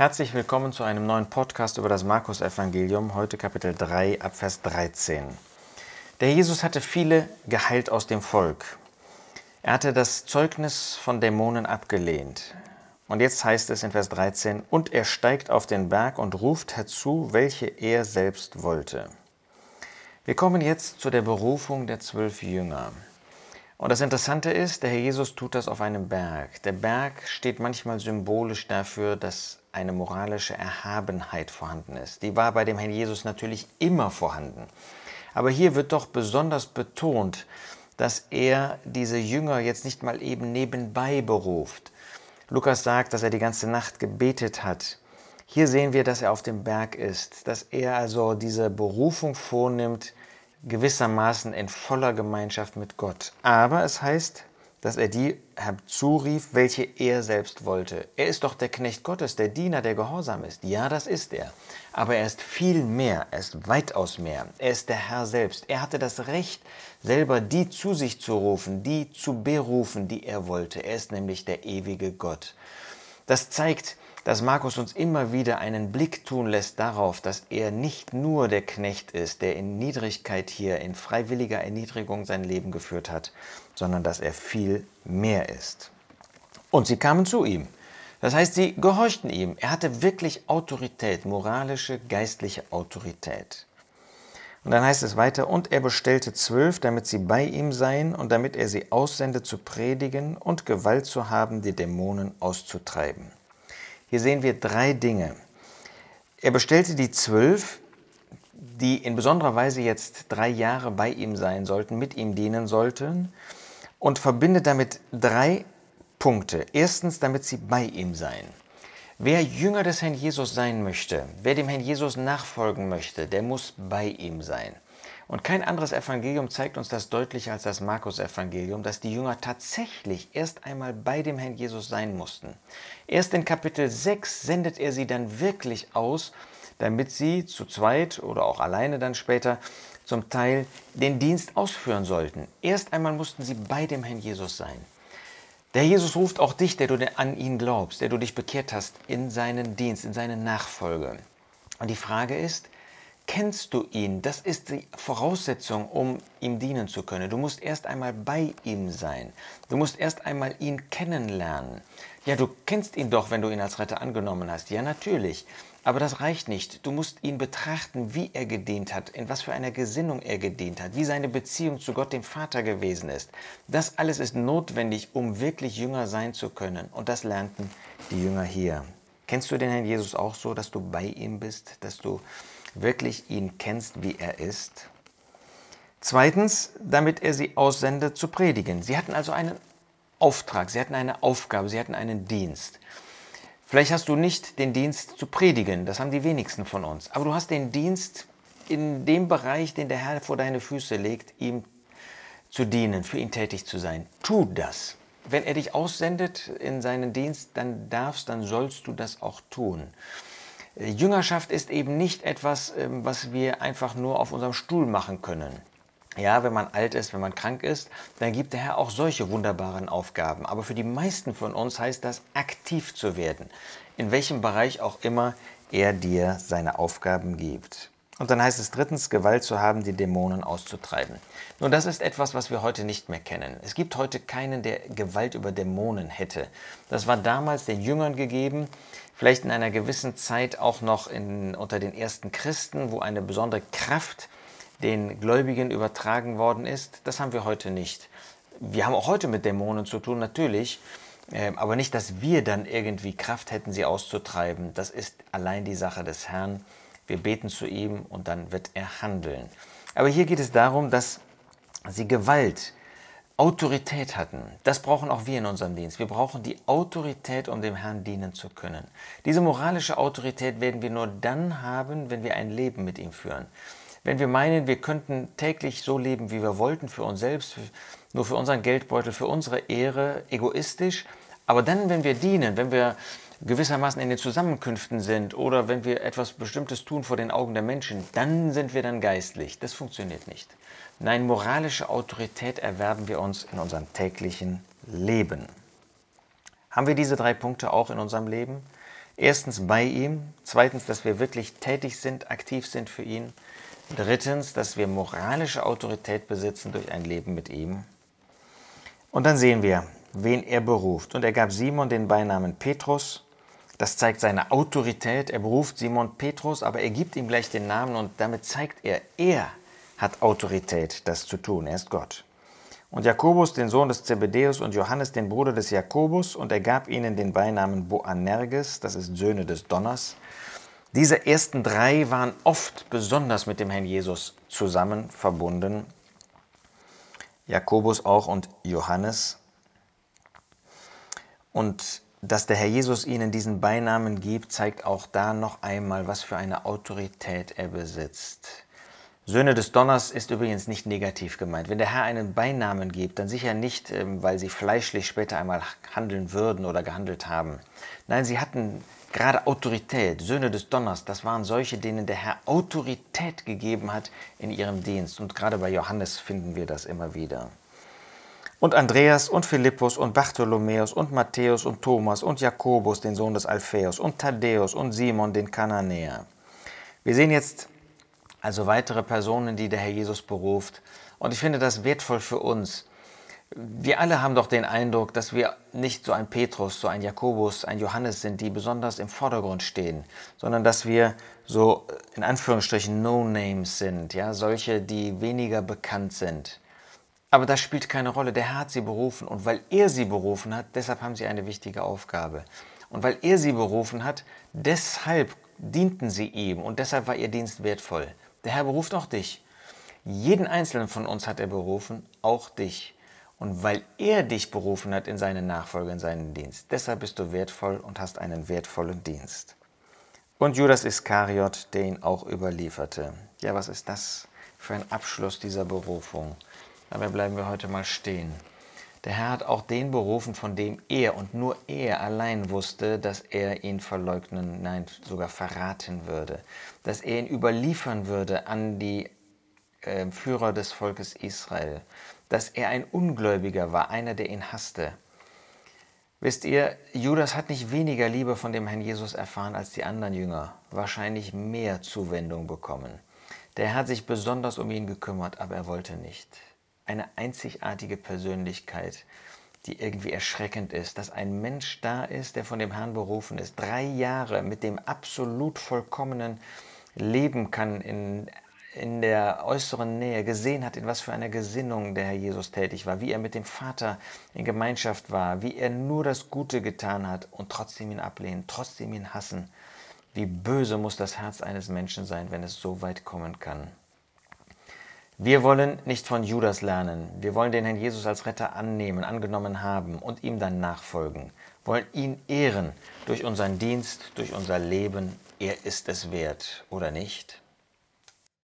Herzlich willkommen zu einem neuen Podcast über das Markus-Evangelium, heute Kapitel 3, Abvers 13. Der Jesus hatte viele geheilt aus dem Volk. Er hatte das Zeugnis von Dämonen abgelehnt. Und jetzt heißt es in Vers 13, und er steigt auf den Berg und ruft herzu, welche er selbst wollte. Wir kommen jetzt zu der Berufung der zwölf Jünger. Und das Interessante ist, der Herr Jesus tut das auf einem Berg. Der Berg steht manchmal symbolisch dafür, dass eine moralische Erhabenheit vorhanden ist. Die war bei dem Herrn Jesus natürlich immer vorhanden. Aber hier wird doch besonders betont, dass er diese Jünger jetzt nicht mal eben nebenbei beruft. Lukas sagt, dass er die ganze Nacht gebetet hat. Hier sehen wir, dass er auf dem Berg ist, dass er also diese Berufung vornimmt, gewissermaßen in voller Gemeinschaft mit Gott. Aber es heißt, dass er die herzurief, welche er selbst wollte. Er ist doch der Knecht Gottes, der Diener, der gehorsam ist. Ja, das ist er. Aber er ist viel mehr, er ist weitaus mehr. Er ist der Herr selbst. Er hatte das Recht, selber die zu sich zu rufen, die zu berufen, die er wollte. Er ist nämlich der ewige Gott. Das zeigt, dass Markus uns immer wieder einen Blick tun lässt darauf, dass er nicht nur der Knecht ist, der in Niedrigkeit hier, in freiwilliger Erniedrigung sein Leben geführt hat, sondern dass er viel mehr ist. Und sie kamen zu ihm. Das heißt, sie gehorchten ihm. Er hatte wirklich Autorität, moralische, geistliche Autorität. Und dann heißt es weiter, und er bestellte zwölf, damit sie bei ihm seien und damit er sie aussende zu predigen und Gewalt zu haben, die Dämonen auszutreiben. Hier sehen wir drei Dinge. Er bestellte die zwölf, die in besonderer Weise jetzt drei Jahre bei ihm sein sollten, mit ihm dienen sollten, und verbindet damit drei Punkte. Erstens, damit sie bei ihm seien. Wer Jünger des Herrn Jesus sein möchte, wer dem Herrn Jesus nachfolgen möchte, der muss bei ihm sein. Und kein anderes Evangelium zeigt uns das deutlicher als das Markus-Evangelium, dass die Jünger tatsächlich erst einmal bei dem Herrn Jesus sein mussten. Erst in Kapitel 6 sendet er sie dann wirklich aus, damit sie zu zweit oder auch alleine dann später zum Teil den Dienst ausführen sollten. Erst einmal mussten sie bei dem Herrn Jesus sein. Der Jesus ruft auch dich, der du an ihn glaubst, der du dich bekehrt hast, in seinen Dienst, in seine Nachfolge. Und die Frage ist, kennst du ihn? Das ist die Voraussetzung, um ihm dienen zu können. Du musst erst einmal bei ihm sein. Du musst erst einmal ihn kennenlernen. Ja, du kennst ihn doch, wenn du ihn als Retter angenommen hast. Ja, natürlich. Aber das reicht nicht. Du musst ihn betrachten, wie er gedient hat, in was für einer Gesinnung er gedient hat, wie seine Beziehung zu Gott dem Vater gewesen ist. Das alles ist notwendig, um wirklich Jünger sein zu können. Und das lernten die Jünger hier. Kennst du den Herrn Jesus auch so, dass du bei ihm bist, dass du wirklich ihn kennst, wie er ist. Zweitens, damit er sie aussendet zu predigen. Sie hatten also einen Auftrag, sie hatten eine Aufgabe, sie hatten einen Dienst. Vielleicht hast du nicht den Dienst zu predigen, das haben die wenigsten von uns, aber du hast den Dienst in dem Bereich, den der Herr vor deine Füße legt, ihm zu dienen, für ihn tätig zu sein. Tu das. Wenn er dich aussendet in seinen Dienst, dann darfst, dann sollst du das auch tun. Jüngerschaft ist eben nicht etwas, ähm, was wir einfach nur auf unserem Stuhl machen können. Ja, wenn man alt ist, wenn man krank ist, dann gibt der Herr auch solche wunderbaren Aufgaben. Aber für die meisten von uns heißt das, aktiv zu werden, in welchem Bereich auch immer er dir seine Aufgaben gibt. Und dann heißt es drittens, Gewalt zu haben, die Dämonen auszutreiben. Nun, das ist etwas, was wir heute nicht mehr kennen. Es gibt heute keinen, der Gewalt über Dämonen hätte. Das war damals den Jüngern gegeben, vielleicht in einer gewissen Zeit auch noch in, unter den ersten Christen, wo eine besondere Kraft den Gläubigen übertragen worden ist. Das haben wir heute nicht. Wir haben auch heute mit Dämonen zu tun, natürlich, ähm, aber nicht, dass wir dann irgendwie Kraft hätten, sie auszutreiben. Das ist allein die Sache des Herrn. Wir beten zu ihm und dann wird er handeln. Aber hier geht es darum, dass sie Gewalt Autorität hatten. Das brauchen auch wir in unserem Dienst. Wir brauchen die Autorität, um dem Herrn dienen zu können. Diese moralische Autorität werden wir nur dann haben, wenn wir ein Leben mit ihm führen. Wenn wir meinen, wir könnten täglich so leben, wie wir wollten, für uns selbst, nur für unseren Geldbeutel, für unsere Ehre, egoistisch, aber dann, wenn wir dienen, wenn wir gewissermaßen in den Zusammenkünften sind oder wenn wir etwas Bestimmtes tun vor den Augen der Menschen, dann sind wir dann geistlich. Das funktioniert nicht. Nein, moralische Autorität erwerben wir uns in unserem täglichen Leben. Haben wir diese drei Punkte auch in unserem Leben? Erstens bei ihm, zweitens, dass wir wirklich tätig sind, aktiv sind für ihn, drittens, dass wir moralische Autorität besitzen durch ein Leben mit ihm. Und dann sehen wir, wen er beruft. Und er gab Simon den Beinamen Petrus. Das zeigt seine Autorität. Er beruft Simon Petrus, aber er gibt ihm gleich den Namen und damit zeigt er, er hat Autorität, das zu tun. Er ist Gott. Und Jakobus, den Sohn des Zebedeus, und Johannes, den Bruder des Jakobus, und er gab ihnen den Beinamen Boanerges, das ist Söhne des Donners. Diese ersten drei waren oft besonders mit dem Herrn Jesus zusammen verbunden. Jakobus auch und Johannes. Und dass der Herr Jesus ihnen diesen Beinamen gibt, zeigt auch da noch einmal, was für eine Autorität er besitzt. Söhne des Donners ist übrigens nicht negativ gemeint. Wenn der Herr einen Beinamen gibt, dann sicher nicht, ähm, weil sie fleischlich später einmal handeln würden oder gehandelt haben. Nein, sie hatten gerade Autorität. Söhne des Donners, das waren solche, denen der Herr Autorität gegeben hat in ihrem Dienst. Und gerade bei Johannes finden wir das immer wieder. Und Andreas und Philippus und Bartholomäus und Matthäus und Thomas und Jakobus, den Sohn des Alphaeus und Thaddäus und Simon, den Kananäer. Wir sehen jetzt also weitere Personen, die der Herr Jesus beruft. Und ich finde das wertvoll für uns. Wir alle haben doch den Eindruck, dass wir nicht so ein Petrus, so ein Jakobus, ein Johannes sind, die besonders im Vordergrund stehen, sondern dass wir so in Anführungsstrichen No-Names sind, ja, solche, die weniger bekannt sind. Aber das spielt keine Rolle. Der Herr hat sie berufen und weil er sie berufen hat, deshalb haben sie eine wichtige Aufgabe. Und weil er sie berufen hat, deshalb dienten sie ihm und deshalb war ihr Dienst wertvoll. Der Herr beruft auch dich. Jeden einzelnen von uns hat er berufen, auch dich. Und weil er dich berufen hat in seine Nachfolge, in seinen Dienst, deshalb bist du wertvoll und hast einen wertvollen Dienst. Und Judas Iskariot, der ihn auch überlieferte. Ja, was ist das für ein Abschluss dieser Berufung? Dabei bleiben wir heute mal stehen. Der Herr hat auch den berufen, von dem er und nur er allein wusste, dass er ihn verleugnen, nein, sogar verraten würde, dass er ihn überliefern würde an die äh, Führer des Volkes Israel, dass er ein Ungläubiger war, einer, der ihn hasste. Wisst ihr, Judas hat nicht weniger Liebe von dem Herrn Jesus erfahren als die anderen Jünger, wahrscheinlich mehr Zuwendung bekommen. Der Herr hat sich besonders um ihn gekümmert, aber er wollte nicht eine einzigartige Persönlichkeit, die irgendwie erschreckend ist, dass ein Mensch da ist, der von dem Herrn berufen ist, drei Jahre mit dem absolut vollkommenen leben kann in, in der äußeren Nähe, gesehen hat, in was für einer Gesinnung der Herr Jesus tätig war, wie er mit dem Vater in Gemeinschaft war, wie er nur das Gute getan hat und trotzdem ihn ablehnen, trotzdem ihn hassen. Wie böse muss das Herz eines Menschen sein, wenn es so weit kommen kann. Wir wollen nicht von Judas lernen. Wir wollen den Herrn Jesus als Retter annehmen, angenommen haben und ihm dann nachfolgen. Wollen ihn ehren durch unseren Dienst, durch unser Leben. Er ist es wert, oder nicht?